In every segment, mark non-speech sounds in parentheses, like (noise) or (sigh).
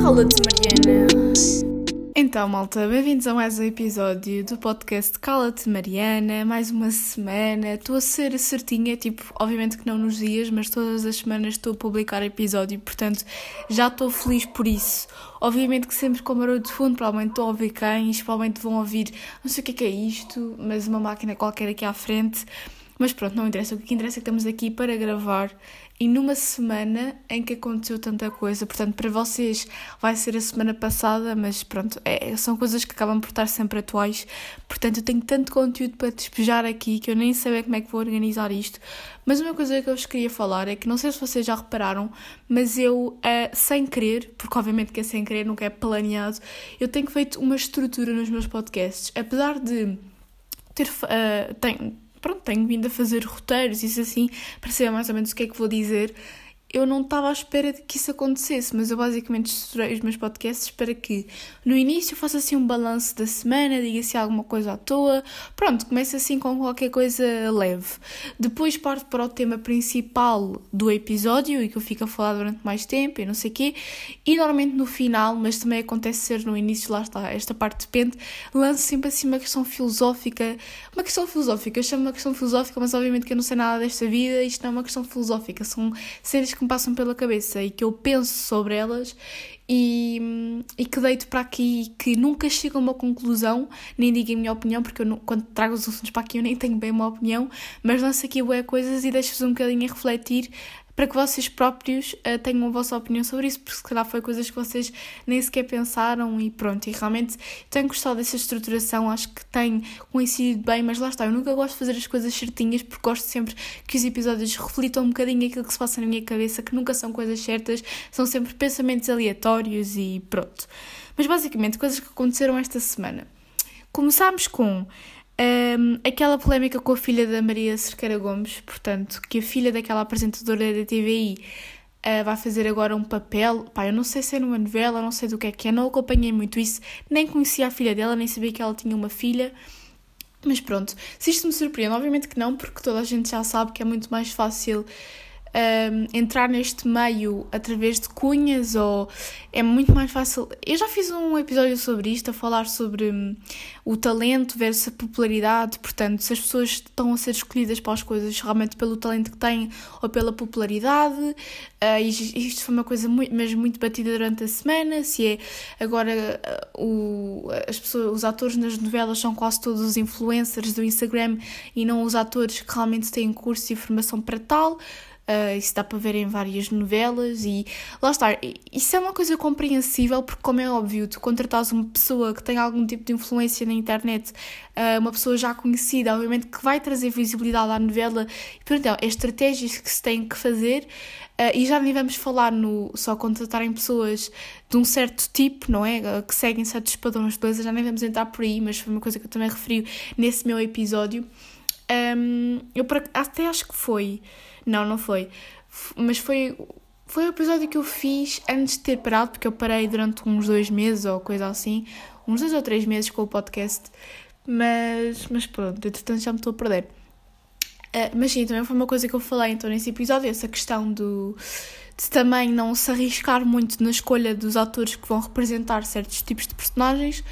Cala-te, Mariana. Então, malta, bem-vindos a mais um episódio do podcast Cala-te, Mariana. Mais uma semana. Estou a ser certinha, tipo, obviamente que não nos dias, mas todas as semanas estou a publicar episódio, portanto já estou feliz por isso. Obviamente que sempre com barulho de fundo, provavelmente estou a ouvir cães, provavelmente vão ouvir não sei o que é, que é isto, mas uma máquina qualquer aqui à frente. Mas pronto, não interessa. O que interessa é que estamos aqui para gravar e numa semana em que aconteceu tanta coisa. Portanto, para vocês vai ser a semana passada, mas pronto, é, são coisas que acabam por estar sempre atuais. Portanto, eu tenho tanto conteúdo para despejar aqui que eu nem sei como é que vou organizar isto. Mas uma coisa que eu vos queria falar é que não sei se vocês já repararam, mas eu, uh, sem querer, porque obviamente que é sem querer, nunca é planeado, eu tenho feito uma estrutura nos meus podcasts. Apesar de ter. Uh, tenho, pronto, tenho vindo a fazer roteiros, isso assim, para saber mais ou menos o que é que vou dizer eu não estava à espera de que isso acontecesse, mas eu basicamente estruturei os meus podcasts para que no início faça assim um balanço da semana, diga se alguma coisa à toa, pronto, comece assim com qualquer coisa leve. Depois parto para o tema principal do episódio e que eu fico a falar durante mais tempo e não sei o quê, e normalmente no final, mas também acontece ser no início, lá está, esta parte depende, lanço sempre assim uma questão filosófica, uma questão filosófica, eu chamo uma questão filosófica, mas obviamente que eu não sei nada desta vida, isto não é uma questão filosófica, são cenas que me passam pela cabeça e que eu penso sobre elas e, e que deito para aqui e que nunca chego a uma conclusão, nem digo a minha opinião, porque eu não, quando trago os assuntos para aqui eu nem tenho bem uma opinião, mas lanço aqui boas coisas e deixo-vos um bocadinho a refletir para que vocês próprios uh, tenham a vossa opinião sobre isso, porque se calhar foi coisas que vocês nem sequer pensaram e pronto. E realmente tenho gostado dessa estruturação, acho que tem coincidido bem, mas lá está, eu nunca gosto de fazer as coisas certinhas, porque gosto sempre que os episódios reflitam um bocadinho aquilo que se passa na minha cabeça, que nunca são coisas certas, são sempre pensamentos aleatórios e pronto. Mas basicamente, coisas que aconteceram esta semana. Começámos com um, aquela polémica com a filha da Maria Cerqueira Gomes, portanto, que a filha daquela apresentadora da TVI uh, ah, vai fazer agora um papel. Pá, eu não sei se é numa novela, não sei do que é que é, não acompanhei muito isso, nem conhecia a filha dela, nem sabia que ela tinha uma filha. Mas pronto, se isto me surpreende, obviamente que não, porque toda a gente já sabe que é muito mais fácil um, entrar neste meio através de cunhas ou é muito mais fácil. Eu já fiz um episódio sobre isto, a falar sobre um, o talento versus a popularidade, portanto, se as pessoas estão a ser escolhidas para as coisas realmente pelo talento que têm ou pela popularidade. Uh, isto foi uma coisa muito, mas muito batida durante a semana. Se é agora uh, o, as pessoas, os atores nas novelas são quase todos os influencers do Instagram e não os atores que realmente têm curso e formação para tal. Uh, isso dá para ver em várias novelas e lá está. Isso é uma coisa compreensível porque, como é óbvio, tu contratas uma pessoa que tem algum tipo de influência na internet, uh, uma pessoa já conhecida, obviamente que vai trazer visibilidade à novela. E, portanto, é estratégias que se têm que fazer. Uh, e já nem vamos falar no só contratarem pessoas de um certo tipo, não é? Que seguem certos padrões de beleza, já nem vamos entrar por aí, mas foi uma coisa que eu também referi nesse meu episódio. Um, eu até acho que foi não, não foi. Mas foi, foi o episódio que eu fiz antes de ter parado, porque eu parei durante uns dois meses ou coisa assim, uns dois ou três meses com o podcast. Mas, mas pronto, entretanto já me estou a perder. Uh, mas sim, também foi uma coisa que eu falei então nesse episódio, essa questão do, de também não se arriscar muito na escolha dos atores que vão representar certos tipos de personagens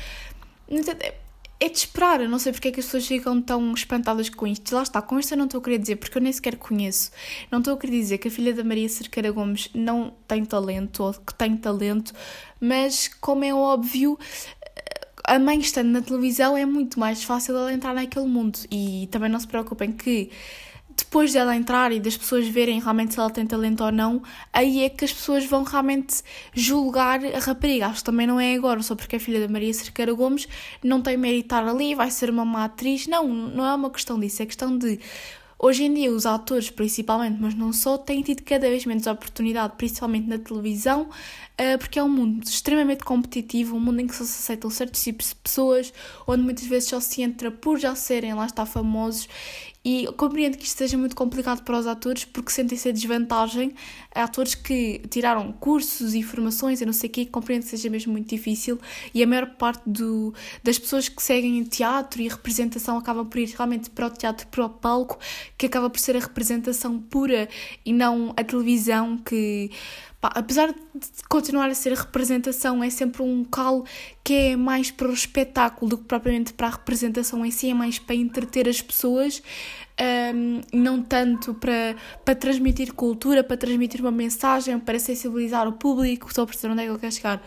é de esperar. Eu não sei porque é que as pessoas ficam tão espantadas com isto. Lá está, com isto eu não estou a querer dizer, porque eu nem sequer conheço. Não estou a querer dizer que a filha da Maria Cerqueira Gomes não tem talento, ou que tem talento, mas como é óbvio, a mãe estando na televisão é muito mais fácil ela entrar naquele mundo. E também não se preocupem que depois dela entrar e das pessoas verem realmente se ela tem talento ou não, aí é que as pessoas vão realmente julgar a rapariga. Acho que também não é agora, só porque é filha da Maria Cerqueira Gomes, não tem mérito estar ali, vai ser uma má atriz. Não, não é uma questão disso, é questão de Hoje em dia, os atores, principalmente, mas não só, têm tido cada vez menos oportunidade, principalmente na televisão, eh, porque é um mundo extremamente competitivo, um mundo em que só se aceitam certos tipos de pessoas, onde muitas vezes só se entra por já serem lá está famosos, E compreendo que isto seja muito complicado para os atores porque sentem-se a desvantagem. Há atores que tiraram cursos e formações e não sei o quê, compreendo que seja mesmo muito difícil. E a maior parte do, das pessoas que seguem teatro e representação acabam por ir realmente para o teatro, para o palco, que acaba por ser a representação pura e não a televisão que Pá, apesar de continuar a ser representação, é sempre um local que é mais para o espetáculo do que propriamente para a representação em si, é mais para entreter as pessoas, um, não tanto para, para transmitir cultura, para transmitir uma mensagem, para sensibilizar o público, só perceber onde é que ele quer chegar.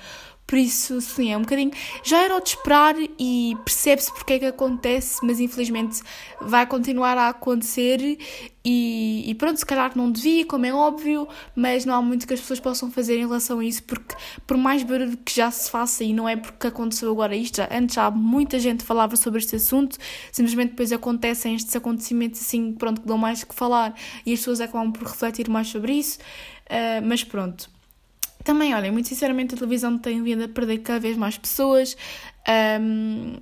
Por isso, sim, é um bocadinho. Já era o de esperar e percebe-se porque é que acontece, mas infelizmente vai continuar a acontecer. E, e, pronto, se calhar não devia, como é óbvio, mas não há muito que as pessoas possam fazer em relação a isso, porque por mais barulho que já se faça, e não é porque aconteceu agora isto, já, antes já muita gente falava sobre este assunto, simplesmente depois acontecem estes acontecimentos assim, pronto, que dão mais que falar e as pessoas acabam por refletir mais sobre isso, uh, mas pronto. Também, olha, muito sinceramente, a televisão tem vindo a perder cada vez mais pessoas. Um,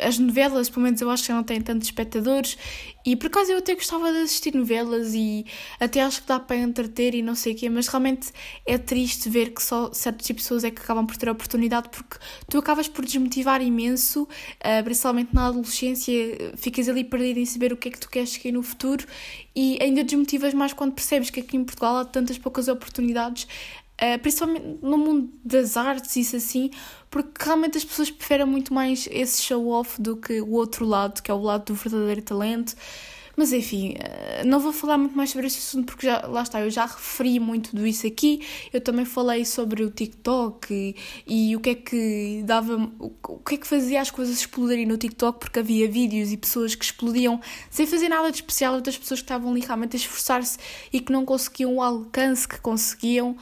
as novelas, pelo menos eu acho que não têm tantos espectadores e por acaso eu até gostava de assistir novelas e até acho que dá para entreter e não sei o quê, mas realmente é triste ver que só certos tipos de pessoas é que acabam por ter a oportunidade porque tu acabas por desmotivar imenso, uh, principalmente na adolescência, ficas ali perdido em saber o que é que tu queres seguir no futuro e ainda desmotivas mais quando percebes que aqui em Portugal há tantas poucas oportunidades Uh, principalmente no mundo das artes, isso assim, porque realmente as pessoas preferem muito mais esse show-off do que o outro lado, que é o lado do verdadeiro talento. Mas enfim, uh, não vou falar muito mais sobre esse assunto porque já, lá está, eu já referi muito do isso aqui. Eu também falei sobre o TikTok e, e o que é que dava, o, o que é que fazia as coisas explodirem no TikTok, porque havia vídeos e pessoas que explodiam sem fazer nada de especial, outras pessoas que estavam ali realmente a esforçar-se e que não conseguiam o alcance que conseguiam.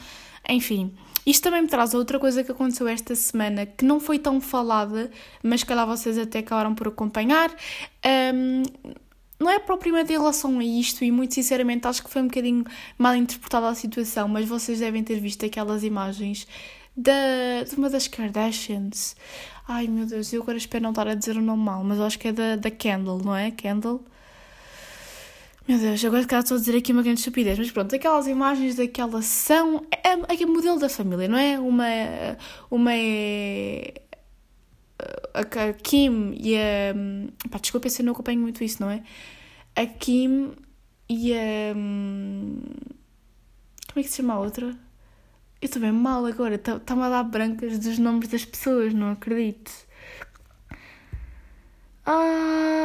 Enfim, isto também me traz outra coisa que aconteceu esta semana que não foi tão falada, mas que lá vocês até acabaram por acompanhar. Um, não é propriamente em relação a isto, e muito sinceramente acho que foi um bocadinho mal interpretada a situação, mas vocês devem ter visto aquelas imagens da, de uma das Kardashians. Ai meu Deus, eu agora espero não estar a dizer o nome mal, mas acho que é da, da Kendall, não é? Kendall? Meu Deus, agora cá estou a dizer aqui uma grande estupidez, mas pronto, aquelas imagens daquela são. É, é, é modelo da família, não é? Uma, uma é. A, a Kim e a. Pá, desculpa se eu não acompanho muito isso, não é? A Kim e a. Como é que se chama a outra? Eu estou bem mal agora, está-me tá a dar brancas dos nomes das pessoas, não acredito. Ah,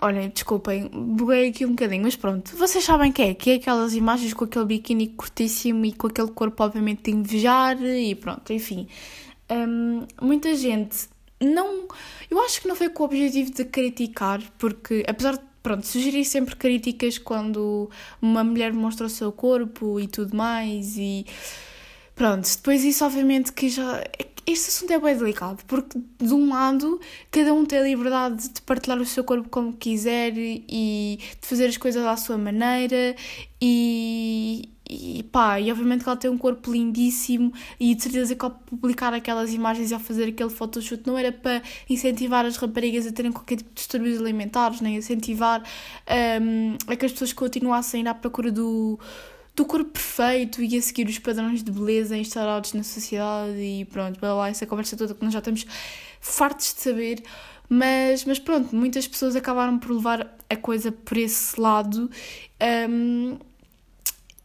olhem, desculpem, buguei aqui um bocadinho, mas pronto. Vocês sabem que é? Que é aquelas imagens com aquele biquíni curtíssimo e com aquele corpo, obviamente, de invejar e pronto, enfim. Um, muita gente não. Eu acho que não foi com o objetivo de criticar, porque apesar de pronto, sugerir sempre críticas quando uma mulher mostra o seu corpo e tudo mais e pronto, depois isso obviamente que já este assunto é bem delicado, porque de um lado cada um tem a liberdade de partilhar o seu corpo como quiser e de fazer as coisas à sua maneira e, e pá, e obviamente que ela tem um corpo lindíssimo e de certeza que ao publicar aquelas imagens e ao fazer aquele photoshoot não era para incentivar as raparigas a terem qualquer tipo de distúrbios alimentares, nem incentivar um, a que as pessoas continuassem a ir à procura do do corpo perfeito e a seguir os padrões de beleza instaurados na sociedade e pronto, blá, blá, essa conversa toda que nós já estamos fartos de saber. Mas, mas pronto, muitas pessoas acabaram por levar a coisa por esse lado um,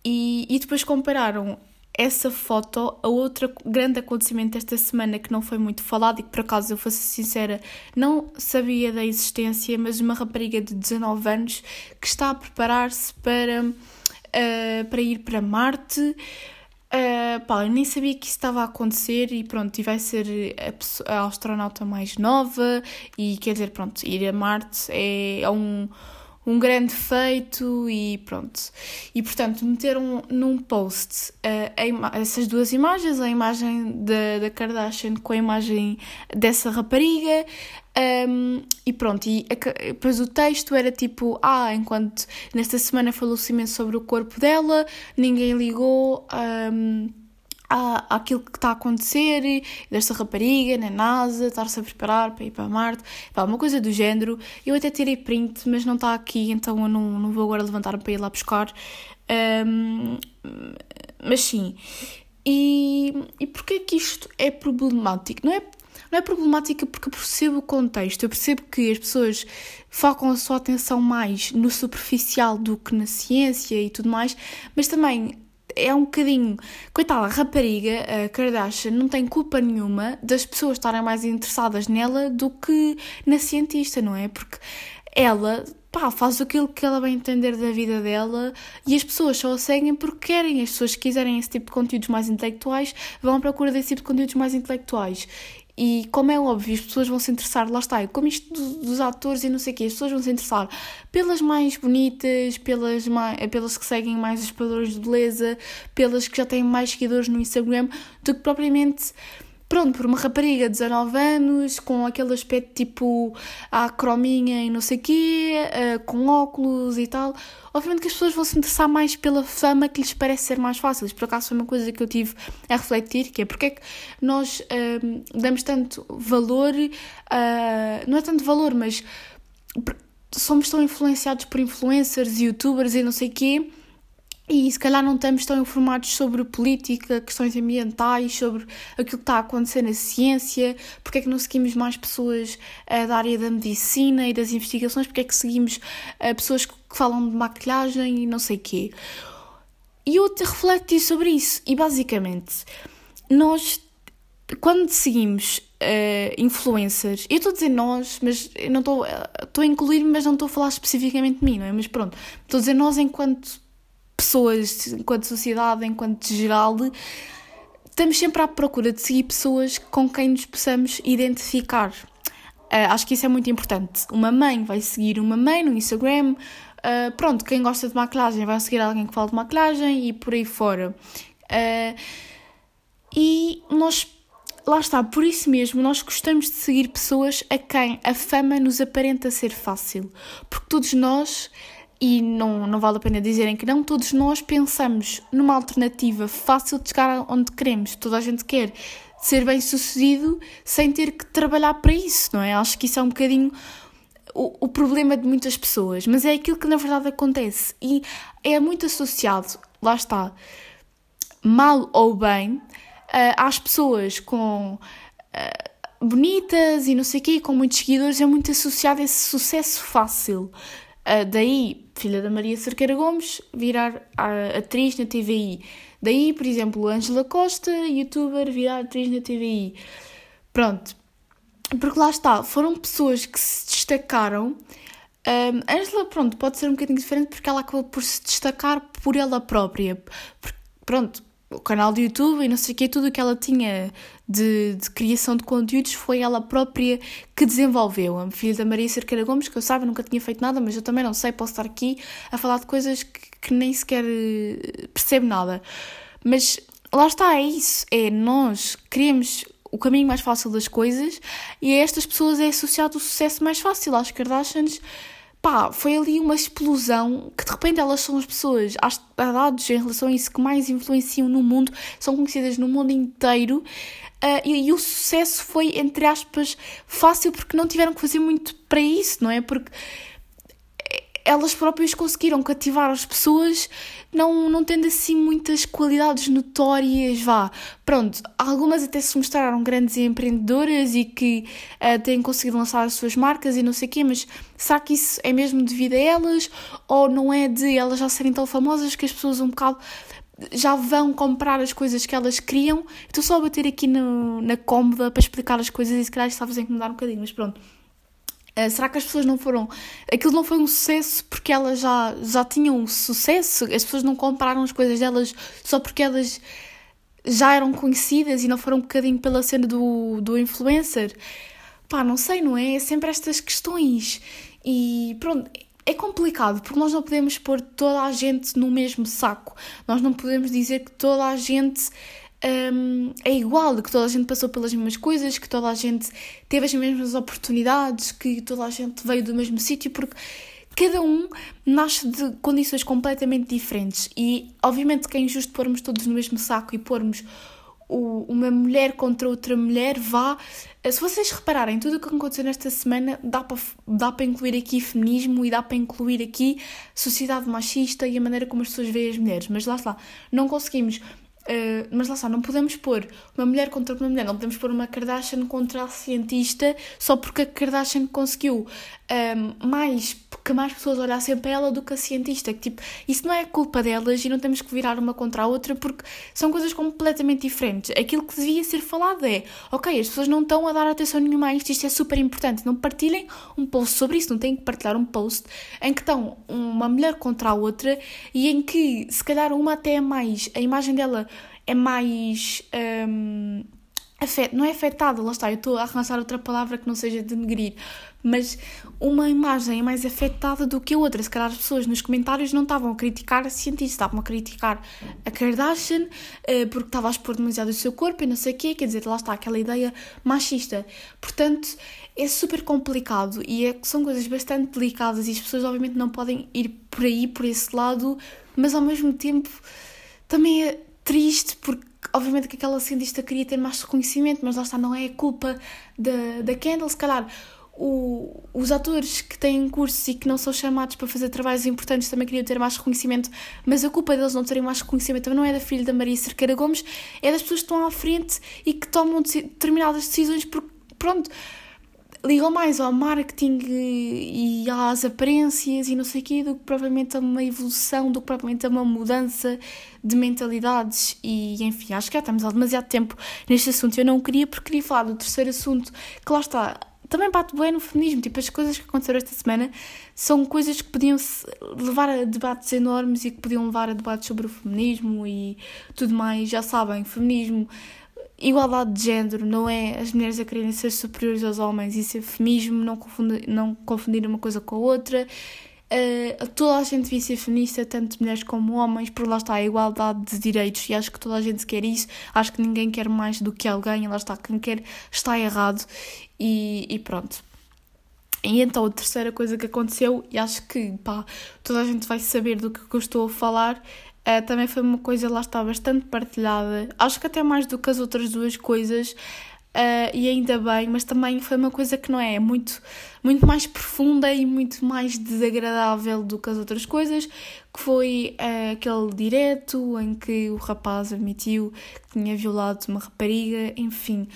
e, e depois compararam essa foto a outro grande acontecimento desta semana que não foi muito falado e que por acaso eu fosse sincera não sabia da existência, mas uma rapariga de 19 anos que está a preparar-se para uh, para ir para Marte. Uh, pá, eu nem sabia que isso estava a acontecer e pronto, e vai ser a, pessoa, a astronauta mais nova e quer dizer, pronto, ir a Marte é, é um, um grande feito e pronto. E portanto, meteram num post uh, essas duas imagens, a imagem da, da Kardashian com a imagem dessa rapariga, um, e pronto, e depois o texto era tipo: Ah, enquanto nesta semana falou-se imenso sobre o corpo dela, ninguém ligou um, à, àquilo que está a acontecer, desta rapariga na NASA, estar-se a preparar para ir para Marte, pá, uma coisa do género. Eu até tirei print, mas não está aqui, então eu não, não vou agora levantar para ir lá buscar. Um, mas sim. E, e porquê que isto é problemático? Não é não é problemática porque eu percebo o contexto, eu percebo que as pessoas focam a sua atenção mais no superficial do que na ciência e tudo mais, mas também é um bocadinho. Coitada, a rapariga, a Kardashian, não tem culpa nenhuma das pessoas estarem mais interessadas nela do que na cientista, não é? Porque ela. Pá, faz aquilo que ela vai entender da vida dela e as pessoas só a seguem porque querem. As pessoas que quiserem esse tipo de conteúdos mais intelectuais vão à procura desse tipo de conteúdos mais intelectuais. E como é óbvio, as pessoas vão se interessar, lá está, como isto dos atores e não sei o quê, as pessoas vão se interessar pelas mais bonitas, pelas, mais, pelas que seguem mais os padrões de beleza, pelas que já têm mais seguidores no Instagram, do que propriamente pronto, por uma rapariga de 19 anos, com aquele aspecto tipo a crominha e não sei quê, uh, com óculos e tal, obviamente que as pessoas vão se interessar mais pela fama que lhes parece ser mais fácil. Por acaso foi uma coisa que eu tive a refletir, que é porque é que nós uh, damos tanto valor, uh, não é tanto valor, mas somos tão influenciados por influencers, youtubers e não sei quê, e se calhar não estamos tão informados sobre política, questões ambientais, sobre aquilo que está a acontecer na ciência, porque é que não seguimos mais pessoas uh, da área da medicina e das investigações, porque é que seguimos uh, pessoas que falam de maquilhagem e não sei quê. E eu refleti sobre isso e basicamente nós quando seguimos uh, influencers, eu estou a dizer nós, mas não estou, estou a incluir, mas não estou a falar especificamente de mim, não é? Mas pronto, estou a dizer nós enquanto pessoas, enquanto sociedade, enquanto geral, estamos sempre à procura de seguir pessoas com quem nos possamos identificar. Uh, acho que isso é muito importante. Uma mãe vai seguir uma mãe no Instagram, uh, pronto, quem gosta de maquilhagem vai seguir alguém que fala de maquilhagem e por aí fora. Uh, e nós, lá está, por isso mesmo, nós gostamos de seguir pessoas a quem a fama nos aparenta ser fácil. Porque todos nós e não, não vale a pena dizerem que não, todos nós pensamos numa alternativa fácil de chegar onde queremos. Toda a gente quer ser bem sucedido sem ter que trabalhar para isso, não é? Acho que isso é um bocadinho o, o problema de muitas pessoas, mas é aquilo que na verdade acontece e é muito associado, lá está, mal ou bem, às pessoas com. Bonitas e não sei o quê, com muitos seguidores, é muito associado a esse sucesso fácil. Uh, daí, filha da Maria Cerqueira Gomes, virar atriz na TVI. Daí, por exemplo, Ângela Costa, youtuber, virar atriz na TVI. Pronto. Porque lá está, foram pessoas que se destacaram. Um, Ângela, pronto, pode ser um bocadinho diferente porque ela acabou por se destacar por ela própria. Porque, pronto, o canal do YouTube e não sei o que, tudo o que ela tinha de, de, criação de conteúdos foi ela própria que desenvolveu. A filha da Maria Cerqueira Gomes, que eu saiba, nunca tinha feito nada, mas eu também não sei, posso estar aqui a falar de coisas que, que nem sequer eh, percebo nada. Mas lá está, é isso. É nós queremos o caminho mais fácil das coisas e a estas pessoas é associado o sucesso mais fácil. Às Kardashians pá, foi ali uma explosão que de repente elas são as pessoas, dados em relação a isso que mais influenciam no mundo, são conhecidas no mundo inteiro. Uh, e, e, o sucesso foi, entre aspas, fácil porque não tiveram que fazer muito para isso, não é? Porque elas próprias conseguiram cativar as pessoas, não, não tendo assim muitas qualidades notórias, vá. Pronto, algumas até se mostraram grandes empreendedoras e que uh, têm conseguido lançar as suas marcas e não sei o quê, mas será que isso é mesmo devido a elas? Ou não é de elas já serem tão famosas que as pessoas um bocado já vão comprar as coisas que elas queriam? Estou só a bater aqui no, na cómoda para explicar as coisas e se calhar está a incomodar um bocadinho, mas pronto. Uh, será que as pessoas não foram. Aquilo não foi um sucesso porque elas já, já tinham sucesso? As pessoas não compraram as coisas delas só porque elas já eram conhecidas e não foram um bocadinho pela cena do, do influencer? Pá, não sei, não é? É sempre estas questões. E pronto, é complicado porque nós não podemos pôr toda a gente no mesmo saco. Nós não podemos dizer que toda a gente um, é igual, que toda a gente passou pelas mesmas coisas, que toda a gente teve as mesmas oportunidades, que toda a gente veio do mesmo sítio, porque cada um nasce de condições completamente diferentes e, obviamente, que é injusto pormos todos no mesmo saco e pormos o, uma mulher contra outra mulher vá. Eh, se vocês repararem, tudo o que aconteceu nesta semana dá para, dá para incluir aqui feminismo e dá para incluir aqui sociedade machista e a maneira como as pessoas veem as mulheres. Mas lá está, não conseguimos Uh, mas lá está, não podemos pôr uma mulher contra uma mulher, não podemos pôr uma Kardashian contra a cientista só porque a Kardashian conseguiu um, mais que mais pessoas olhassem para ela do que a cientista. Que, tipo, isso não é culpa delas e não temos que virar uma contra a outra porque são coisas completamente diferentes. Aquilo que devia ser falado é: ok, as pessoas não estão a dar atenção nenhuma a isto, isto é super importante. Não partilhem um post sobre isso, não têm que partilhar um post em que estão uma mulher contra a outra e em que, se calhar, uma até é mais. a imagem dela é mais. Um, afet, não é afetada, lá está, eu estou a arranjar outra palavra que não seja denegrir, mas uma imagem é mais afetada do que a outra. Se calhar as pessoas nos comentários não estavam a criticar a cientista, estavam a criticar a Kardashian uh, porque estava a expor demasiado o seu corpo e não sei o quê, quer dizer, lá está aquela ideia machista. Portanto, é super complicado e é, são coisas bastante delicadas e as pessoas obviamente não podem ir por aí, por esse lado, mas ao mesmo tempo também é triste porque obviamente que aquela cientista queria ter mais reconhecimento, mas lá está, não é culpa da, da Kendall, se calhar o, os atores que têm cursos e que não são chamados para fazer trabalhos importantes também queriam ter mais reconhecimento, mas a culpa deles não terem mais reconhecimento não é da filha da Maria Cerqueira Gomes, é das pessoas que estão à frente e que tomam determinadas decisões porque, pronto, ligam mais ao marketing e às aparências e não sei o quê do que provavelmente a uma evolução, do que provavelmente a uma mudança de mentalidades. E enfim, acho que já estamos há demasiado tempo neste assunto. Eu não queria porque queria falar do terceiro assunto que lá está, também bate bem no feminismo, tipo as coisas que aconteceram esta semana são coisas que podiam levar a debates enormes e que podiam levar a debates sobre o feminismo e tudo mais, já sabem, feminismo igualdade de género não é as mulheres a quererem ser superiores aos homens, isso é feminismo, não confundir, não confundir uma coisa com a outra. Uh, toda a gente devia ser feminista, tanto mulheres como homens, por lá está a igualdade de direitos e acho que toda a gente quer isso. Acho que ninguém quer mais do que alguém, lá está, quem quer está errado e, e pronto. E então a terceira coisa que aconteceu, e acho que pá, toda a gente vai saber do que eu estou a falar, Uh, também foi uma coisa, lá está, bastante partilhada. Acho que até mais do que as outras duas coisas. Uh, e ainda bem, mas também foi uma coisa que não é muito, muito mais profunda e muito mais desagradável do que as outras coisas, que foi uh, aquele direto em que o rapaz admitiu que tinha violado uma rapariga, enfim.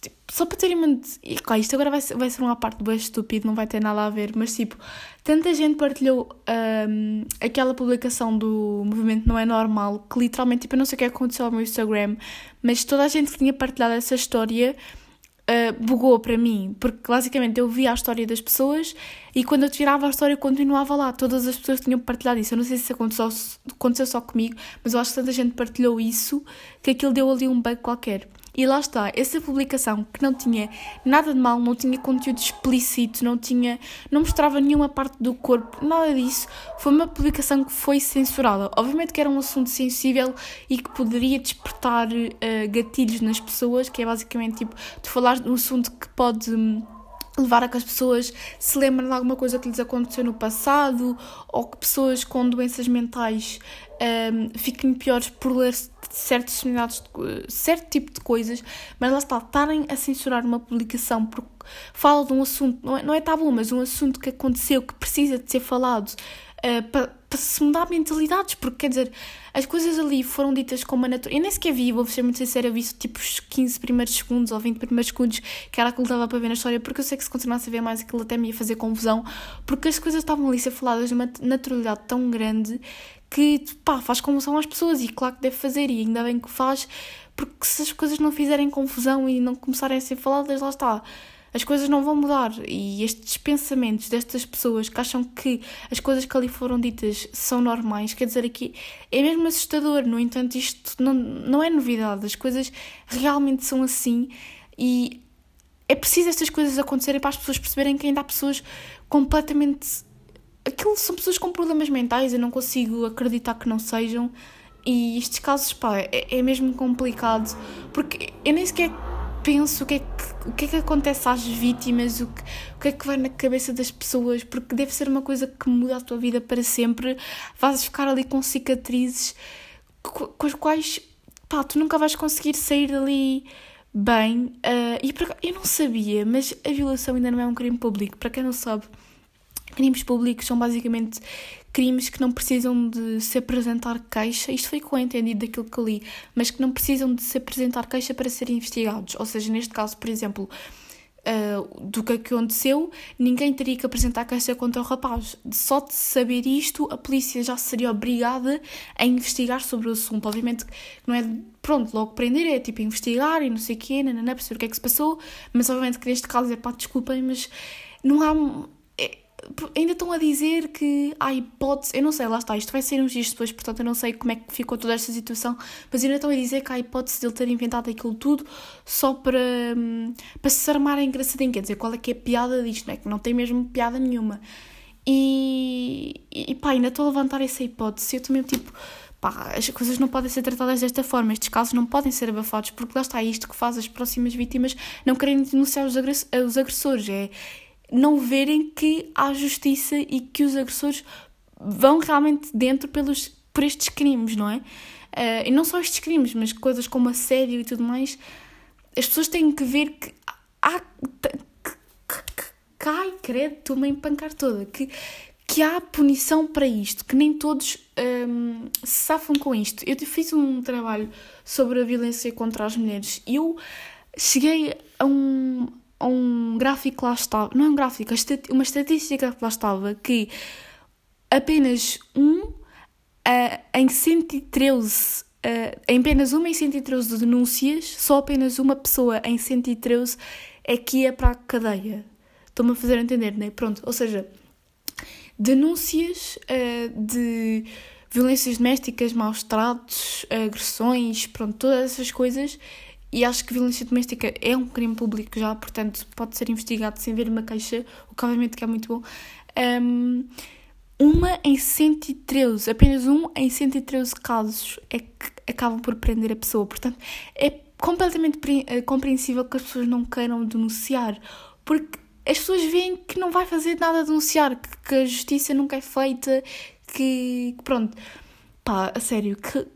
Tipo, só para terem uma. Claro, isto agora vai ser, vai ser uma parte bem estúpida, não vai ter nada a ver, mas tipo, tanta gente partilhou um, aquela publicação do movimento Não é Normal, que literalmente, tipo, eu não sei o que aconteceu ao meu Instagram, mas toda a gente que tinha partilhado essa história uh, bugou para mim, porque basicamente eu via a história das pessoas e quando eu tirava a história continuava lá, todas as pessoas tinham partilhado isso. Eu não sei se aconteceu, aconteceu só comigo, mas eu acho que tanta gente partilhou isso que aquilo deu ali um bug qualquer. E lá está, essa publicação que não tinha nada de mal, não tinha conteúdo explícito, não tinha, não mostrava nenhuma parte do corpo, nada disso, foi uma publicação que foi censurada. Obviamente que era um assunto sensível e que poderia despertar uh, gatilhos nas pessoas, que é basicamente tipo, tu falar de um assunto que pode hum, levar a que as pessoas se lembrem de alguma coisa que lhes aconteceu no passado ou que pessoas com doenças mentais um, fiquem piores por ler certos certo tipo de coisas, mas lá está, estarem a censurar uma publicação porque fala de um assunto, não é, não é tabu, mas um assunto que aconteceu, que precisa de ser falado uh, para, para se mudar mentalidades, porque quer dizer, as coisas ali foram ditas com uma natureza. Eu nem sequer vi, vou ser muito sincera, vi tipo os 15 primeiros segundos ou 20 primeiros segundos que era aquilo que estava para ver na história, porque eu sei que se continuasse a ver mais aquilo até me ia fazer confusão, porque as coisas estavam ali a ser faladas de uma naturalidade tão grande que pá, faz confusão às pessoas e claro que deve fazer e ainda bem que faz, porque se as coisas não fizerem confusão e não começarem a ser faladas, lá está. As coisas não vão mudar e estes pensamentos destas pessoas que acham que as coisas que ali foram ditas são normais, quer dizer, aqui é mesmo assustador. No entanto, isto não, não é novidade, as coisas realmente são assim e é preciso estas coisas acontecerem para as pessoas perceberem que ainda há pessoas completamente aquilo são pessoas com problemas mentais, eu não consigo acreditar que não sejam. E estes casos, pá, é, é mesmo complicado, porque eu nem sequer penso o que é que, o que, é que acontece às vítimas, o que, o que é que vai na cabeça das pessoas, porque deve ser uma coisa que muda a tua vida para sempre. Vais ficar ali com cicatrizes com as quais pá, tu nunca vais conseguir sair dali bem. Uh, e eu não sabia, mas a violação ainda não é um crime público. Para quem não sabe, crimes públicos são basicamente crimes que não precisam de se apresentar queixa, isto foi com o entendido daquilo que li, mas que não precisam de se apresentar queixa para serem investigados. Ou seja, neste caso, por exemplo, uh, do que aconteceu, ninguém teria que apresentar queixa contra o rapaz. Só de saber isto, a polícia já seria obrigada a investigar sobre o assunto. Obviamente não é, pronto, logo prender, é tipo investigar e não sei o quê, não, perceber o que é que se passou, mas obviamente que neste caso é pá, desculpem, mas não há ainda estão a dizer que há hipótese, eu não sei, lá está, isto vai ser uns dias depois, portanto eu não sei como é que ficou toda esta situação, mas ainda estão a dizer que há hipótese de ele ter inventado aquilo tudo só para, hum, para se armar engraçadinho, quer dizer, qual é que é a piada disto, não é? Que não tem mesmo piada nenhuma. E, e pá, ainda estou a levantar essa hipótese, eu mesmo tipo, pá, as coisas não podem ser tratadas desta forma, estes casos não podem ser abafados, porque lá está isto que faz as próximas vítimas não querem denunciar os agressores, é não verem que há justiça e que os agressores vão realmente dentro pelos, por estes crimes, não é? Uh, e não só estes crimes, mas coisas como assédio e tudo mais. As pessoas têm que ver que há. Cai, credo, estou-me a empancar toda. Que, que há punição para isto, que nem todos um, se safam com isto. Eu fiz um trabalho sobre a violência contra as mulheres e eu cheguei a um, um gráfico lá estava, não é um gráfico, uma estatística que lá estava que apenas um uh, em 113, uh, em apenas uma em 113 denúncias, só apenas uma pessoa em 113 é que ia para a cadeia. Estou-me a fazer entender, não é? Pronto, ou seja, denúncias uh, de violências domésticas, maus tratos, agressões, pronto, todas essas coisas e acho que violência doméstica é um crime público já, portanto pode ser investigado sem ver uma queixa, o que obviamente que é muito bom. Um, uma em 113, apenas um em 113 casos é que acabam por prender a pessoa. Portanto, é completamente eh, compreensível que as pessoas não queiram denunciar, porque as pessoas veem que não vai fazer nada a denunciar, que, que a justiça nunca é feita, que, que pronto. Pá, a sério, que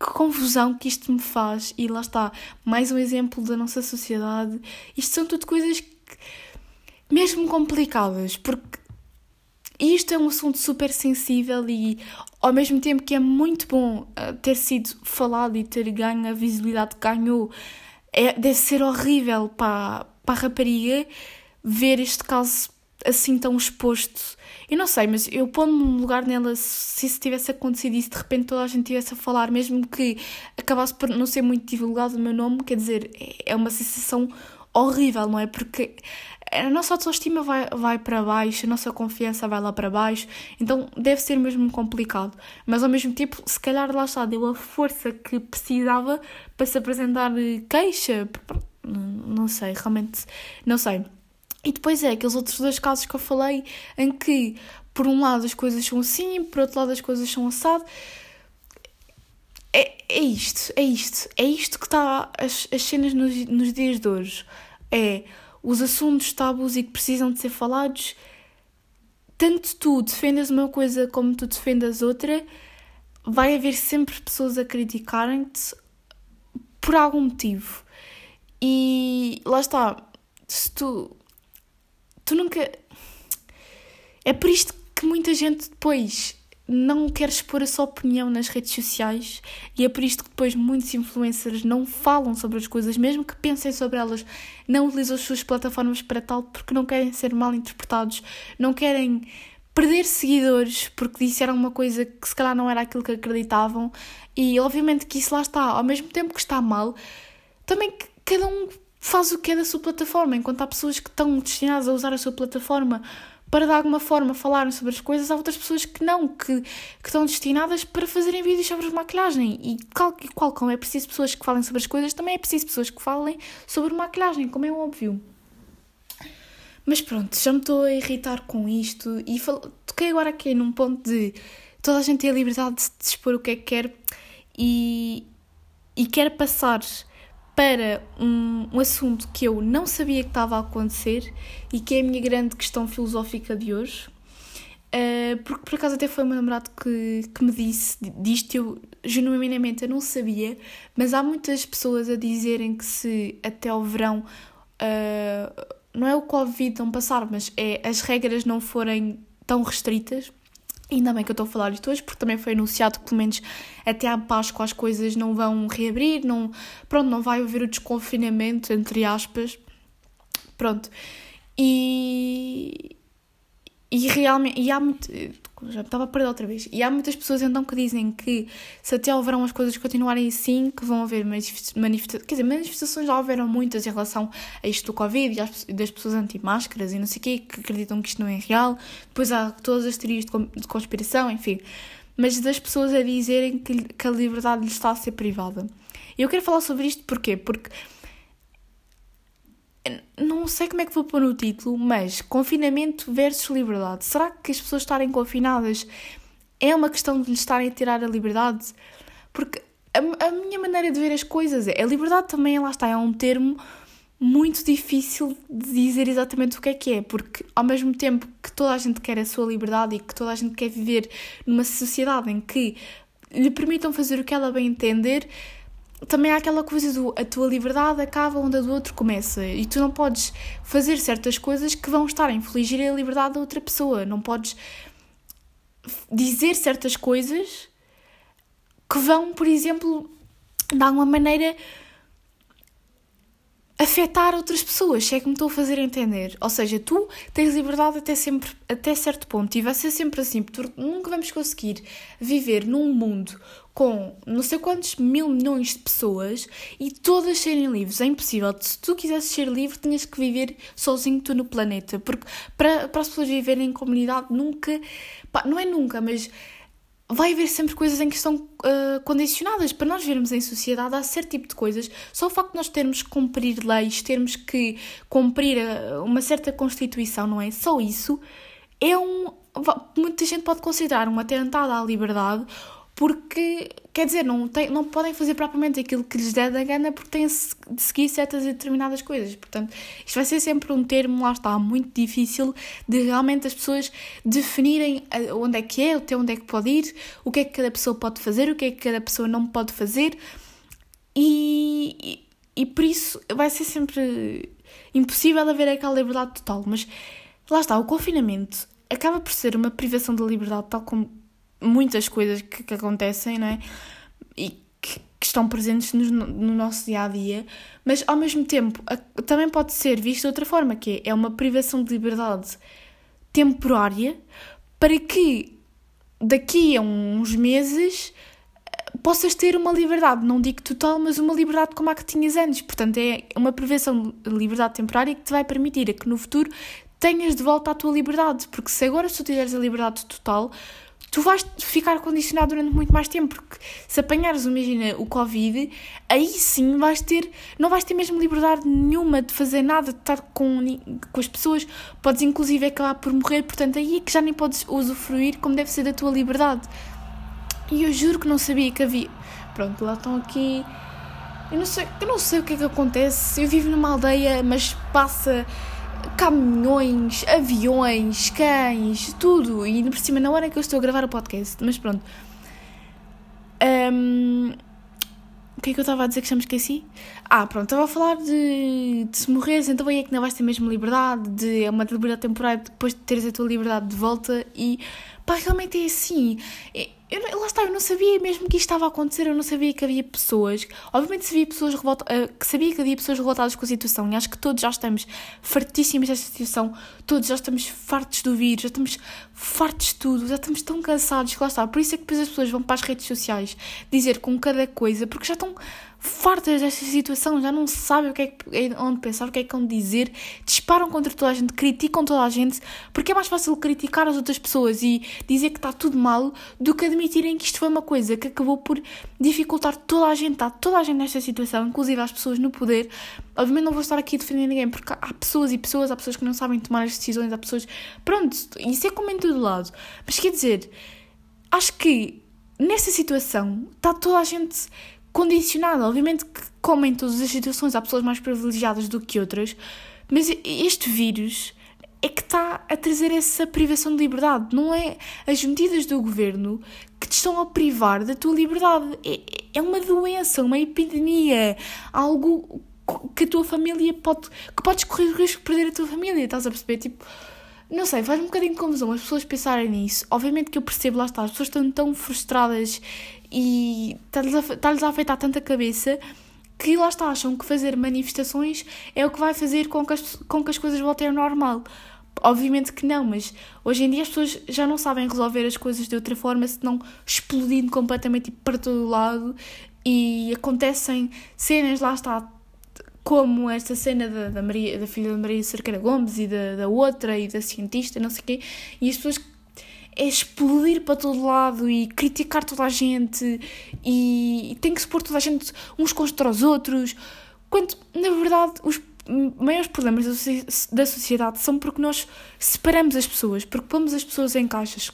que confusão que isto me faz. E lá está, mais um exemplo da nossa sociedade. Isto são tudo coisas que, mesmo complicadas, porque isto é um assunto super sensível e ao mesmo tempo que é muito bom uh, ter sido falado e ter ganho a visibilidade que ganhou, é, deve ser horrível para, para a rapariga ver este caso assim tão exposto eu não sei, mas eu pondo-me no lugar nela, se isso tivesse acontecido e se de repente toda a gente estivesse a falar, mesmo que acabasse por não ser muito divulgado o meu nome, quer dizer, é uma sensação horrível, não é? Porque a nossa autoestima vai, vai para baixo, a nossa confiança vai lá para baixo, então deve ser mesmo complicado. Mas ao mesmo tempo, se calhar lá está, deu a força que precisava para se apresentar queixa. Não sei, realmente não sei. E depois é aqueles outros dois casos que eu falei em que, por um lado, as coisas são assim, por outro lado, as coisas são assado. É, é isto, é isto. É isto que está as, as cenas nos, nos dias de hoje. É os assuntos tabus e que precisam de ser falados. Tanto tu defendas uma coisa como tu defendas outra, vai haver sempre pessoas a criticarem-te por algum motivo. E lá está, se tu tu nunca. É por isto que muita gente depois não quer expor a sua opinião nas redes sociais e é por isto que depois muitos influencers não falam sobre as coisas, mesmo que pensem sobre elas, não utilizam as suas plataformas para tal porque não querem ser mal interpretados, não querem perder seguidores porque disseram uma coisa que se calhar não era aquilo que acreditavam e obviamente que isso lá está, ao mesmo tempo que está mal, também que cada um faz o que é da sua plataforma, enquanto há pessoas que estão destinadas a usar a sua plataforma para de alguma forma falarem sobre as coisas, há outras pessoas que não, que, que estão destinadas para fazerem vídeos sobre maquilhagem. E qual, qual como é preciso pessoas que falem sobre as coisas, também é preciso pessoas que falem sobre maquilhagem, como é óbvio. Mas pronto, já me estou a irritar com isto e toquei agora aqui num ponto de toda a gente tem a liberdade de, de expor o que é que quer e, e quer passar para um, um assunto que eu não sabia que estava a acontecer e que é a minha grande questão filosófica de hoje. Uh, porque por acaso até foi o meu namorado que, que me disse disto, eu genuinamente eu não sabia, mas há muitas pessoas a dizerem que se até ao verão uh, não é o Covid não passar, mas é as regras não forem tão restritas. Ainda bem que eu estou a falar isto hoje, porque também foi anunciado que pelo menos até à Páscoa as coisas não vão reabrir, não, pronto, não vai haver o desconfinamento, entre aspas. Pronto. E, e realmente, e há muito, já estava a perder outra vez, e há muitas pessoas então que dizem que se até ao verão as coisas continuarem assim, que vão haver manifestações, quer dizer, manifestações já houveram muitas em relação a isto do Covid e das pessoas anti-máscaras e não sei o quê, que acreditam que isto não é real, depois há todas as teorias de conspiração, enfim, mas das pessoas a dizerem que, que a liberdade lhes está a ser privada. E eu quero falar sobre isto porquê? Porque não sei como é que vou pôr no título, mas confinamento versus liberdade. Será que as pessoas estarem confinadas é uma questão de lhes estarem a tirar a liberdade? Porque a, a minha maneira de ver as coisas é a liberdade também, lá está, é um termo muito difícil de dizer exatamente o que é que é, porque ao mesmo tempo que toda a gente quer a sua liberdade e que toda a gente quer viver numa sociedade em que lhe permitam fazer o que ela bem entender, também há aquela coisa do a tua liberdade acaba onde a do outro começa e tu não podes fazer certas coisas que vão estar a infligir a liberdade da outra pessoa. Não podes dizer certas coisas que vão, por exemplo, de alguma maneira afetar outras pessoas, se é que me estou a fazer entender. Ou seja, tu tens liberdade até, sempre, até certo ponto e vai ser sempre assim, porque nunca vamos conseguir viver num mundo com não sei quantos mil milhões de pessoas e todas serem livres. É impossível. Se tu quisesses ser livre, tinhas que viver sozinho tu no planeta, porque para, para as pessoas viverem em comunidade nunca, pá, não é nunca, mas vai haver sempre coisas em que estão uh, condicionadas. Para nós vermos em sociedade, há certo tipo de coisas. Só o facto de nós termos que cumprir leis, termos que cumprir uh, uma certa Constituição, não é? Só isso é um. Muita gente pode considerar um atentado à liberdade porque, quer dizer, não, tem, não podem fazer propriamente aquilo que lhes der da gana porque têm de seguir certas e determinadas coisas. Portanto, isto vai ser sempre um termo, lá está, muito difícil de realmente as pessoas definirem eh, onde é que é, até onde é que pode ir, o que é que cada pessoa pode fazer, o que é que cada pessoa não pode fazer. E, e, e por isso vai ser sempre impossível haver aquela liberdade total. Mas lá está, o confinamento acaba por ser uma privação da liberdade, tal como muitas coisas que, que acontecem, não é? E que, que estão presentes no, no, nosso dia a dia, mas ao mesmo tempo a, também pode ser visto de outra forma, que é, uma privação de liberdade temporária para que daqui a uns meses possas ter uma liberdade, não digo total, mas uma liberdade como a que tinhas antes. Portanto, é uma privação de liberdade temporária que te vai permitir que no futuro tenhas de volta a tua liberdade. Porque se agora tu tiveres a liberdade total, tu vais ficar condicionado durante muito mais tempo, porque se apanhares, imagina, o Covid, aí sim vais ter, não vais ter mesmo liberdade nenhuma de fazer nada, de estar com, com as pessoas, podes inclusive acabar por morrer, portanto aí é que já nem podes usufruir como deve ser da tua liberdade. E eu juro que não sabia que havia. Pronto, lá estão aqui. Eu não sei, eu não sei o que é que acontece. Eu vivo numa aldeia, mas passa caminhões, aviões, cães, tudo. E por cima, na hora que eu estou a gravar o podcast. Mas pronto. Um, o que é que eu estava a dizer que já me esqueci? Ah, pronto, estava a falar de, de se morreres, então aí é que não vais ter mesmo liberdade, de, é uma liberdade temporária depois de teres a tua liberdade de volta e pá, realmente é assim. É, eu, lá está, eu não sabia mesmo que isto estava a acontecer, eu não sabia que havia pessoas. Obviamente sabia pessoas revolta, uh, que sabia que havia pessoas revoltadas com a situação e acho que todos já estamos fartíssimos desta situação, todos já estamos fartos do vírus, já estamos fartos de tudo, já estamos tão cansados que lá está. Por isso é que depois as pessoas vão para as redes sociais dizer com cada coisa, porque já estão fartas desta situação, já não sabem o que é que, onde pensar, o que é que onde dizer, disparam contra toda a gente, criticam toda a gente, porque é mais fácil criticar as outras pessoas e dizer que está tudo mal do que admitirem que isto foi uma coisa que acabou por dificultar toda a gente, está toda a gente nesta situação, inclusive as pessoas no poder. Obviamente não vou estar aqui a defender ninguém, porque há pessoas e pessoas, há pessoas que não sabem tomar as decisões, há pessoas. Pronto, isso é como em todo lado. Mas quer dizer, acho que nesta situação está toda a gente condicionada. Obviamente que, comem todas as situações, há pessoas mais privilegiadas do que outras, mas este vírus é que está a trazer essa privação de liberdade. Não é as medidas do governo que te estão a privar da tua liberdade. É, é uma doença, uma epidemia, algo que a tua família pode. que podes correr o risco de perder a tua família, estás a perceber? Tipo, não sei, faz um bocadinho de confusão as pessoas pensarem nisso. Obviamente que eu percebo, lá está, as pessoas estão tão frustradas e está-lhes a, a afetar tanta cabeça que lá está, acham que fazer manifestações é o que vai fazer com que as, com que as coisas voltem ao normal. Obviamente que não, mas hoje em dia as pessoas já não sabem resolver as coisas de outra forma senão explodindo completamente para todo lado e acontecem cenas, lá está, como esta cena da, da, Maria, da filha da Maria Cerqueira Gomes e da, da outra e da cientista, não sei o quê, e as pessoas é explodir para todo lado e criticar toda a gente e, e tem que se pôr toda a gente uns contra os outros, quando na verdade os maiores problemas da sociedade são porque nós separamos as pessoas, porque pomos as pessoas em caixas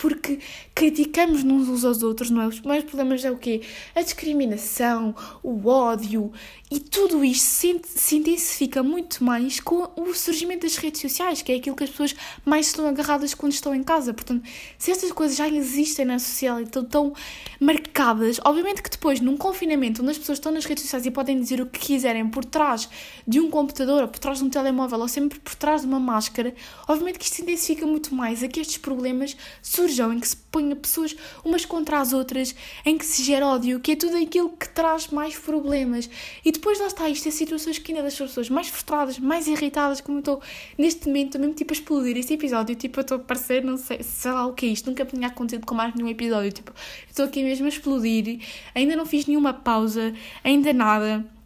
porque criticamos uns aos outros, não é? Os maiores problemas é o quê? A discriminação, o ódio e tudo isto se, intensifica muito mais com o surgimento das redes sociais, que é aquilo que as pessoas mais estão agarradas quando estão em casa. Portanto, se estas coisas já existem na sociedade e estão tão marcadas, obviamente que depois, num confinamento, onde as pessoas estão nas redes sociais e podem dizer o que quiserem por trás de um computador, ou por trás de um telemóvel, ou sempre por trás de uma máscara, obviamente que isto se intensifica muito mais a que estes problemas surjam, em que se ponha pessoas umas contra as outras, em que se gera ódio, que é tudo aquilo que traz mais problemas. E depois lá está, isto é situações que ainda deixam as pessoas mais frustradas, mais irritadas, como eu estou neste momento, mesmo tipo a explodir este episódio, tipo eu estou a parecer, não sei, sei lá o que é isto, nunca tinha acontecido com mais nenhum episódio, tipo, estou aqui mesmo a explodir, ainda não fiz nenhuma pausa, ainda nada.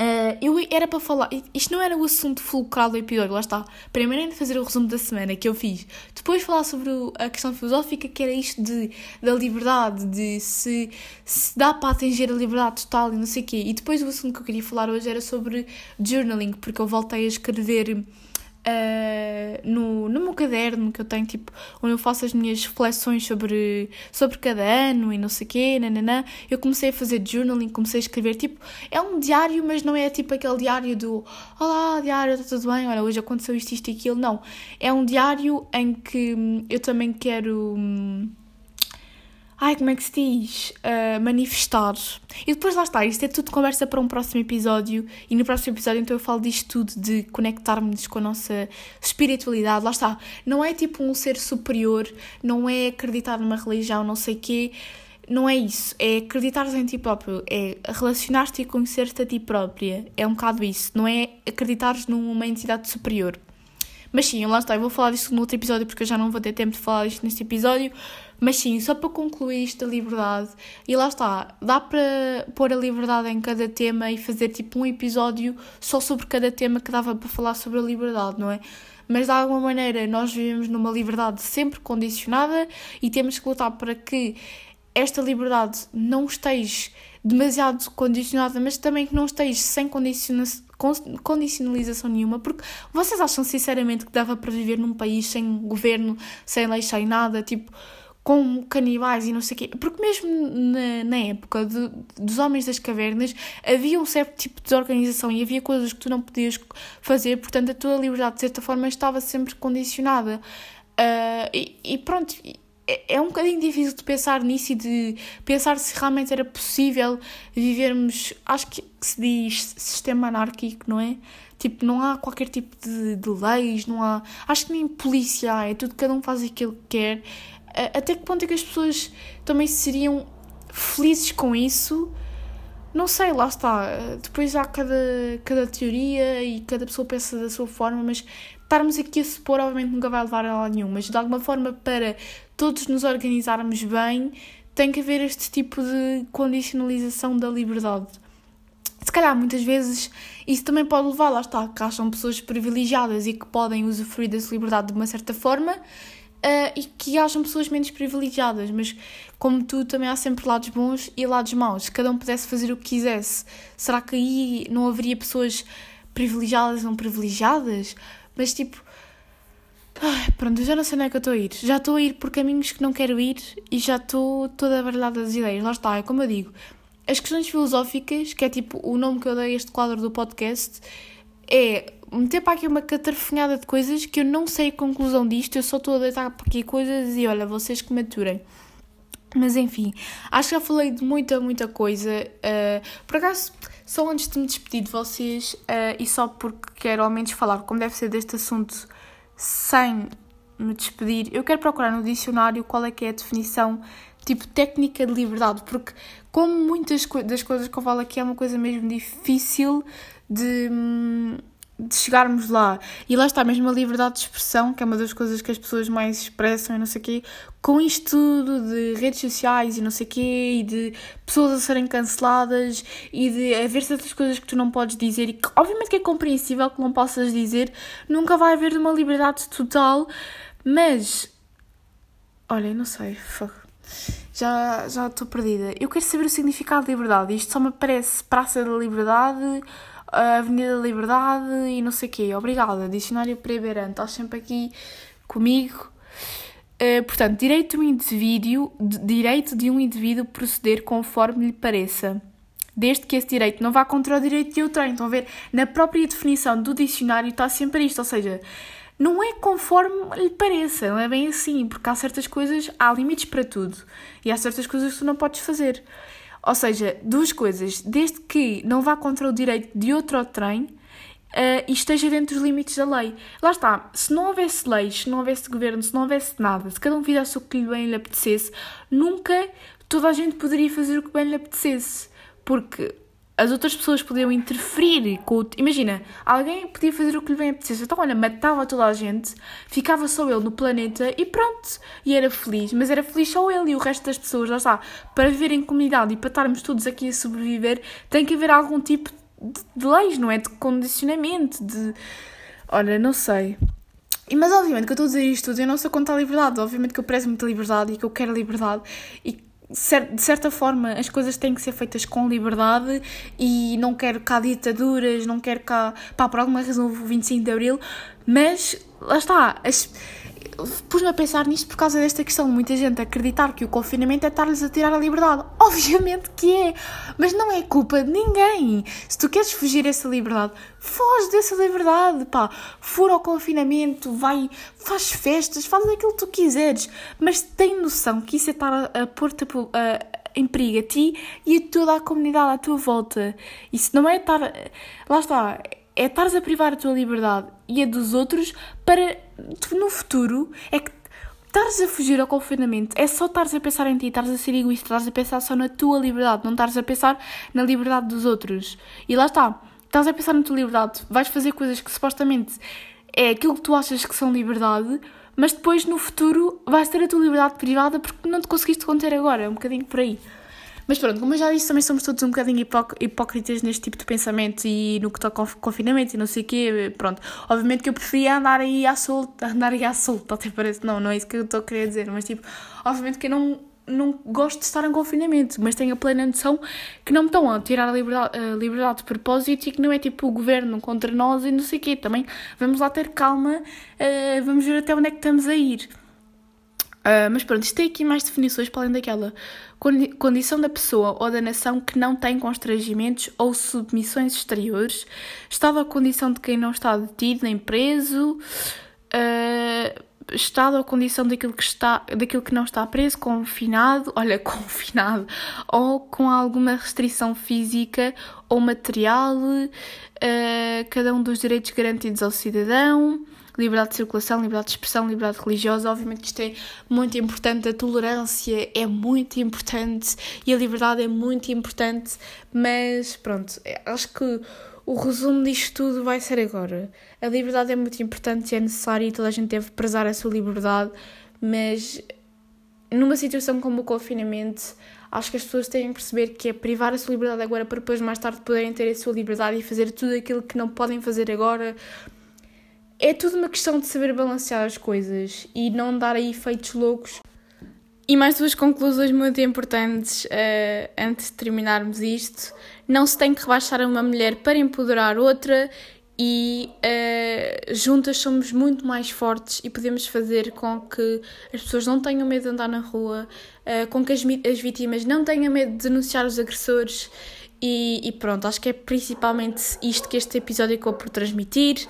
Uh, eu era para falar, isto não era o assunto fulcral do episódio, lá está. Primeiro ainda fazer o resumo da semana que eu fiz, depois falar sobre a questão filosófica, que era isto de, da liberdade, de se, se dá para atingir a liberdade total e não sei o quê. E depois o assunto que eu queria falar hoje era sobre journaling, porque eu voltei a escrever Uh, no, no meu caderno que eu tenho, tipo, onde eu faço as minhas reflexões sobre, sobre cada ano e não sei o quê, nananã, eu comecei a fazer journaling, comecei a escrever, tipo, é um diário, mas não é tipo aquele diário do Olá, diário, está tudo bem? Olha, hoje aconteceu isto, isto e aquilo, não. É um diário em que hum, eu também quero. Hum, ai, como é que se diz? Uh, manifestar. E depois lá está, isto é tudo conversa para um próximo episódio. E no próximo episódio então eu falo disto tudo, de conectarmos com a nossa espiritualidade. Lá está, não é tipo um ser superior, não é acreditar numa religião, não sei quê. Não é isso, é acreditar em ti próprio, é relacionar-te e conhecer-te a ti própria. É um bocado isso, não é acreditares numa entidade superior. Mas sim, lá está, eu vou falar disso no outro episódio porque eu já não vou ter tempo de falar disto neste episódio. Mas sim, só para concluir isto da liberdade, e lá está, dá para pôr a liberdade em cada tema e fazer tipo um episódio só sobre cada tema que dava para falar sobre a liberdade, não é? Mas de alguma maneira nós vivemos numa liberdade sempre condicionada e temos que lutar para que esta liberdade não esteja demasiado condicionada, mas também que não esteja sem condiciona condicionalização nenhuma, porque vocês acham sinceramente que dava para viver num país sem governo, sem lei, sem nada, tipo, com canibais e não sei o quê. Porque mesmo na, na época de, dos Homens das Cavernas havia um certo tipo de organização e havia coisas que tu não podias fazer, portanto a tua liberdade de certa forma estava sempre condicionada. Uh, e, e, pronto, é, é um bocadinho difícil de pensar nisso e de pensar se realmente era possível vivermos, acho que, se diz sistema anárquico, não é? Tipo, não há qualquer tipo de, de leis, não há. Acho que nem polícia é tudo, cada um faz aquilo que quer. Até que ponto é que as pessoas também seriam felizes com isso? Não sei, lá está. Depois há cada, cada teoria e cada pessoa pensa da sua forma, mas estarmos aqui a supor, obviamente, nunca vai levar a lado nenhum. Mas de alguma forma, para todos nos organizarmos bem, tem que haver este tipo de condicionalização da liberdade. Se calhar muitas vezes isso também pode levar, lá está, que acham pessoas privilegiadas e que podem usufruir dessa liberdade de uma certa forma uh, e que acham pessoas menos privilegiadas, mas como tu também há sempre lados bons e lados maus. Se cada um pudesse fazer o que quisesse, será que aí não haveria pessoas privilegiadas não privilegiadas? Mas tipo, Ai, pronto, eu já não sei onde é que eu estou a ir. Já estou a ir por caminhos que não quero ir e já estou toda baralhada das ideias. Lá está, é como eu digo. As questões filosóficas, que é tipo o nome que eu dei a este quadro do podcast, é meter para aqui uma catarfinhada de coisas que eu não sei a conclusão disto, eu só estou a deitar para aqui coisas e olha, vocês que maturem. Mas enfim, acho que já falei de muita, muita coisa. Uh, por acaso, só antes de me despedir de vocês, uh, e só porque quero ao menos falar como deve ser deste assunto sem me despedir, eu quero procurar no dicionário qual é que é a definição tipo técnica de liberdade, porque como muitas das coisas que eu falo aqui é uma coisa mesmo difícil de, hum, de chegarmos lá. E lá está mesmo a liberdade de expressão, que é uma das coisas que as pessoas mais expressam e não sei o quê, com isto tudo de redes sociais e não sei o quê, e de pessoas a serem canceladas e de haver certas coisas que tu não podes dizer e que obviamente que é compreensível que não possas dizer, nunca vai haver uma liberdade total, mas olha, não sei. Já estou perdida. Eu quero saber o significado de liberdade. Isto só me parece Praça da Liberdade, Avenida da Liberdade e não sei o quê. Obrigada, Dicionário Preberante, estás sempre aqui comigo. Uh, portanto, direito um indivíduo, direito de um indivíduo proceder conforme lhe pareça. Desde que esse direito não vá contra o direito de outrem. Estão a ver? Na própria definição do dicionário está sempre isto, ou seja, não é conforme lhe pareça, não é bem assim, porque há certas coisas, há limites para tudo e há certas coisas que tu não podes fazer. Ou seja, duas coisas, desde que não vá contra o direito de outro trem uh, e esteja dentro dos limites da lei. Lá está, se não houvesse leis, se não houvesse governo, se não houvesse nada, se cada um fizesse o que lhe bem lhe apetecesse, nunca toda a gente poderia fazer o que bem lhe apetecesse. Porque as outras pessoas podiam interferir com o... Imagina, alguém podia fazer o que lhe bem apetecesse. Então, olha, matava toda a gente, ficava só ele no planeta e pronto. E era feliz. Mas era feliz só ele e o resto das pessoas. Já está. Para viver em comunidade e para estarmos todos aqui a sobreviver, tem que haver algum tipo de, de leis, não é? De condicionamento, de... Olha, não sei. Mas obviamente que eu estou a dizer isto tudo, eu não sou contra a liberdade. Obviamente que eu prezo muita liberdade e que eu quero liberdade. E de certa forma, as coisas têm que ser feitas com liberdade e não quero cá ditaduras, não quero cá. pá, por alguma razão o 25 de Abril, mas lá está. As, pus-me a pensar nisto por causa desta questão de muita gente acreditar que o confinamento é estar-lhes a tirar a liberdade. (laughs) Obviamente que é, mas não é culpa de ninguém. Se tu queres fugir dessa liberdade, foge dessa liberdade, pá. Fura o confinamento, vai, faz festas, faz aquilo que tu quiseres, mas tem noção que isso é estar a, a pôr-te em perigo a ti e a toda a comunidade à tua volta. Isso não é estar. Lá está é estares a privar a tua liberdade e a dos outros para no futuro é que estares a fugir ao confinamento é só estares a pensar em ti, estares a ser egoísta, estares a pensar só na tua liberdade, não estares a pensar na liberdade dos outros. E lá está, estás a pensar na tua liberdade, vais fazer coisas que supostamente é aquilo que tu achas que são liberdade, mas depois no futuro vais ter a tua liberdade privada porque não te conseguiste conter agora, é um bocadinho por aí. Mas pronto, como eu já disse, também somos todos um bocadinho hipócritas neste tipo de pensamento e no que toca ao confinamento e não sei o quê. Pronto, obviamente que eu preferia andar aí à solta, (laughs) andar aí à solta, até parece. Não, não é isso que eu estou a querer dizer, mas tipo, obviamente que eu não não gosto de estar em confinamento, mas tenho a plena noção que não me estão a tirar a liberdade, a liberdade de propósito e que não é tipo o governo contra nós e não sei o quê. Também vamos lá ter calma, uh, vamos ver até onde é que estamos a ir. Uh, mas pronto, isto tem aqui mais definições para além daquela. Condição da pessoa ou da nação que não tem constrangimentos ou submissões exteriores, estado ou condição de quem não está detido nem preso, uh, estado ou condição daquilo que, está, daquilo que não está preso, confinado, (laughs) olha, confinado, ou com alguma restrição física ou material, uh, cada um dos direitos garantidos ao cidadão liberdade de circulação, liberdade de expressão, liberdade religiosa. Obviamente isto é muito importante, a tolerância é muito importante e a liberdade é muito importante, mas pronto, é, acho que o resumo disto tudo vai ser agora. A liberdade é muito importante e é necessária e toda a gente deve prezar a sua liberdade, mas numa situação como o confinamento, acho que as pessoas têm que perceber que é privar a sua liberdade agora para depois mais tarde poderem ter a sua liberdade e fazer tudo aquilo que não podem fazer agora é tudo uma questão de saber balancear as coisas e não dar aí efeitos loucos. E mais duas conclusões muito importantes uh, antes de terminarmos isto. Não se tem que rebaixar uma mulher para empoderar outra e uh, juntas somos muito mais fortes e podemos fazer com que as pessoas não tenham medo de andar na rua, uh, com que as, as vítimas não tenham medo de denunciar os agressores E, e, pronto, acho que é principalmente isto que este episódio acabou por transmitir.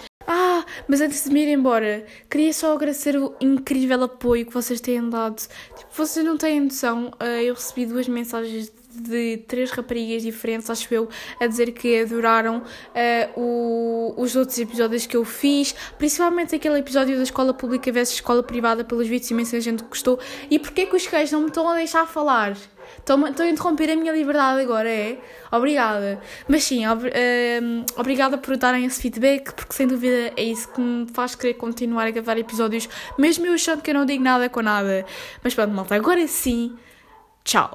Mas antes de me ir embora, queria só agradecer o incrível apoio que vocês têm dado. Tipo, vocês não têm noção, eh, eu recebi duas mensagens de três raparigas diferentes, acho eu, a dizer que adoraram uh, o, os outros episódios que eu fiz, principalmente aquele episódio da escola pública versus escola privada, pelos vídeos imensa gente gostou. E porquê que os gajos não me estão a deixar falar? Estão, estão a interromper a minha liberdade agora, é? Obrigada. Mas sim, ob, uh, obrigada por darem esse feedback, porque sem dúvida é isso que me faz querer continuar a gravar episódios, mesmo eu achando que eu não digo nada com nada. Mas pronto, malta, agora sim, tchau.